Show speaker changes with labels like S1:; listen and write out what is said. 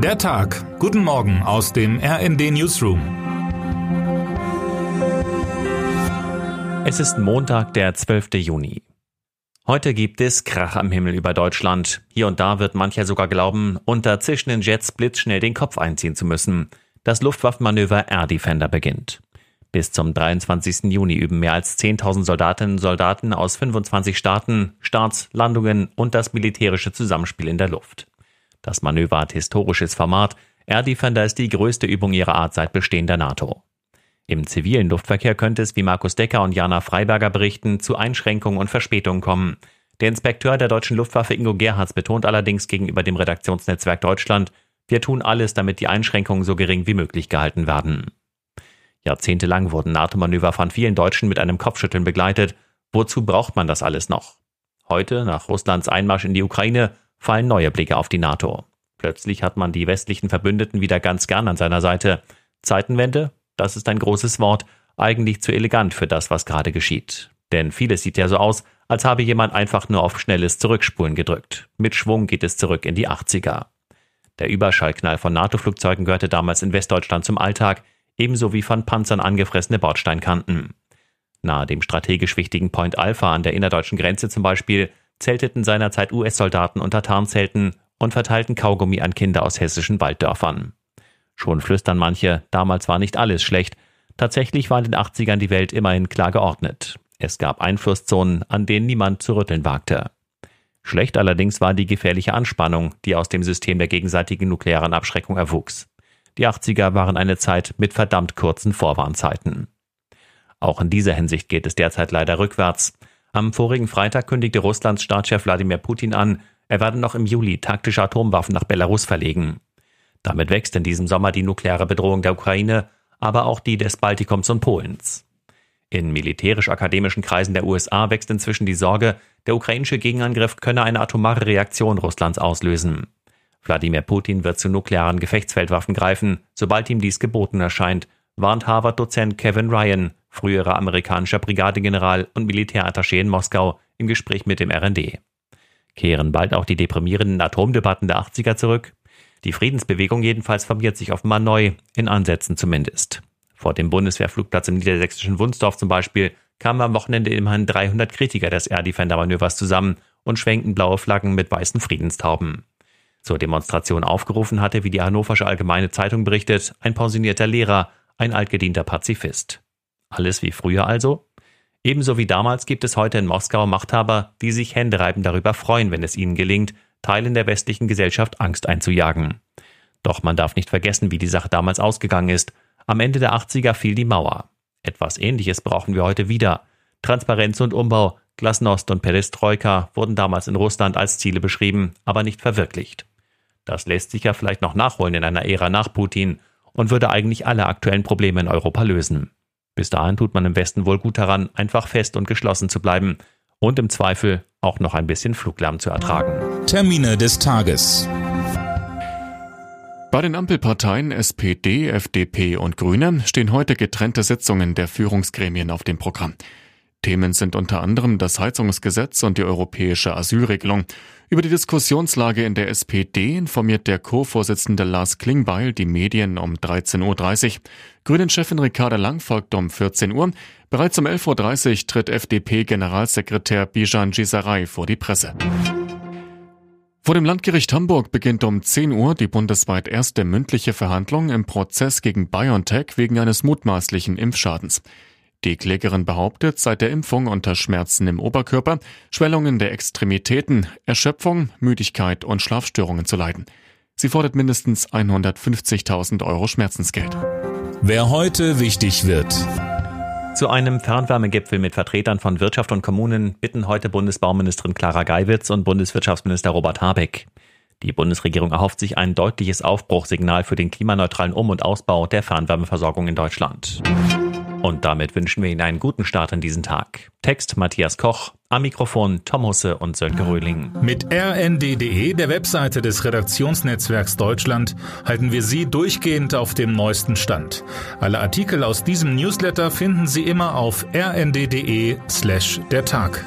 S1: Der Tag. Guten Morgen aus dem RND Newsroom.
S2: Es ist Montag, der 12. Juni. Heute gibt es Krach am Himmel über Deutschland. Hier und da wird mancher sogar glauben, unter zischenden Jets blitzschnell den Kopf einziehen zu müssen. Das Luftwaffenmanöver Air Defender beginnt. Bis zum 23. Juni üben mehr als 10.000 Soldatinnen und Soldaten aus 25 Staaten Starts, Landungen und das militärische Zusammenspiel in der Luft. Das Manöver hat historisches Format. Air Defender ist die größte Übung ihrer Art seit Bestehen der NATO. Im zivilen Luftverkehr könnte es, wie Markus Decker und Jana Freiberger berichten, zu Einschränkungen und Verspätungen kommen. Der Inspekteur der deutschen Luftwaffe Ingo Gerhards betont allerdings gegenüber dem Redaktionsnetzwerk Deutschland, wir tun alles, damit die Einschränkungen so gering wie möglich gehalten werden. Jahrzehntelang wurden NATO-Manöver von vielen Deutschen mit einem Kopfschütteln begleitet. Wozu braucht man das alles noch? Heute, nach Russlands Einmarsch in die Ukraine, fallen neue Blicke auf die NATO. Plötzlich hat man die westlichen Verbündeten wieder ganz gern an seiner Seite. Zeitenwende? Das ist ein großes Wort, eigentlich zu elegant für das, was gerade geschieht. Denn vieles sieht ja so aus, als habe jemand einfach nur auf schnelles Zurückspulen gedrückt. Mit Schwung geht es zurück in die 80er. Der Überschallknall von NATO-Flugzeugen gehörte damals in Westdeutschland zum Alltag, ebenso wie von Panzern angefressene Bordsteinkanten. Nahe dem strategisch wichtigen Point Alpha an der innerdeutschen Grenze zum Beispiel zelteten seinerzeit US-Soldaten unter Tarnzelten und verteilten Kaugummi an Kinder aus hessischen Walddörfern. Schon flüstern manche, damals war nicht alles schlecht. Tatsächlich war in den 80ern die Welt immerhin klar geordnet. Es gab Einflusszonen, an denen niemand zu rütteln wagte. Schlecht allerdings war die gefährliche Anspannung, die aus dem System der gegenseitigen nuklearen Abschreckung erwuchs. Die 80er waren eine Zeit mit verdammt kurzen Vorwarnzeiten. Auch in dieser Hinsicht geht es derzeit leider rückwärts. Am vorigen Freitag kündigte Russlands Staatschef Wladimir Putin an, er werde noch im Juli taktische Atomwaffen nach Belarus verlegen. Damit wächst in diesem Sommer die nukleare Bedrohung der Ukraine, aber auch die des Baltikums und Polens. In militärisch-akademischen Kreisen der USA wächst inzwischen die Sorge, der ukrainische Gegenangriff könne eine atomare Reaktion Russlands auslösen. Wladimir Putin wird zu nuklearen Gefechtsfeldwaffen greifen, sobald ihm dies geboten erscheint, warnt Harvard-Dozent Kevin Ryan, früherer amerikanischer Brigadegeneral und Militärattaché in Moskau, im Gespräch mit dem RND. Kehren bald auch die deprimierenden Atomdebatten der 80er zurück? Die Friedensbewegung jedenfalls formiert sich offenbar neu, in Ansätzen zumindest. Vor dem Bundeswehrflugplatz im niedersächsischen Wunsdorf zum Beispiel kamen am Wochenende immerhin 300 Kritiker des Air Defender Manövers zusammen und schwenkten blaue Flaggen mit weißen Friedenstauben. Zur Demonstration aufgerufen hatte, wie die Hannoversche Allgemeine Zeitung berichtet, ein pensionierter Lehrer, ein altgedienter Pazifist. Alles wie früher also? Ebenso wie damals gibt es heute in Moskau Machthaber, die sich händereibend darüber freuen, wenn es ihnen gelingt, Teilen der westlichen Gesellschaft Angst einzujagen. Doch man darf nicht vergessen, wie die Sache damals ausgegangen ist. Am Ende der 80er fiel die Mauer. Etwas Ähnliches brauchen wir heute wieder. Transparenz und Umbau, Glasnost und Perestroika wurden damals in Russland als Ziele beschrieben, aber nicht verwirklicht. Das lässt sich ja vielleicht noch nachholen in einer Ära nach Putin und würde eigentlich alle aktuellen Probleme in Europa lösen. Bis dahin tut man im Westen wohl gut daran, einfach fest und geschlossen zu bleiben und im Zweifel auch noch ein bisschen Fluglärm zu ertragen.
S1: Termine des Tages.
S3: Bei den Ampelparteien SPD, FDP und Grüne stehen heute getrennte Sitzungen der Führungsgremien auf dem Programm. Themen sind unter anderem das Heizungsgesetz und die europäische Asylregelung. Über die Diskussionslage in der SPD informiert der Co-Vorsitzende Lars Klingbeil die Medien um 13.30 Uhr. Grünen-Chefin Ricarda Lang folgt um 14 Uhr. Bereits um 11.30 Uhr tritt FDP-Generalsekretär Bijan Gisaray vor die Presse. Vor dem Landgericht Hamburg beginnt um 10 Uhr die bundesweit erste mündliche Verhandlung im Prozess gegen BioNTech wegen eines mutmaßlichen Impfschadens. Die Klägerin behauptet, seit der Impfung unter Schmerzen im Oberkörper, Schwellungen der Extremitäten, Erschöpfung, Müdigkeit und Schlafstörungen zu leiden. Sie fordert mindestens 150.000 Euro Schmerzensgeld.
S1: Wer heute wichtig wird.
S2: Zu einem Fernwärmegipfel mit Vertretern von Wirtschaft und Kommunen bitten heute Bundesbauministerin Clara Geiwitz und Bundeswirtschaftsminister Robert Habeck. Die Bundesregierung erhofft sich ein deutliches Aufbruchsignal für den klimaneutralen Um- und Ausbau der Fernwärmeversorgung in Deutschland. Und damit wünschen wir Ihnen einen guten Start in diesen Tag. Text Matthias Koch, am Mikrofon Tom Husse und Sönke Röhling.
S1: Mit rnd.de, der Webseite des Redaktionsnetzwerks Deutschland, halten wir Sie durchgehend auf dem neuesten Stand. Alle Artikel aus diesem Newsletter finden Sie immer auf rnd.de slash der Tag.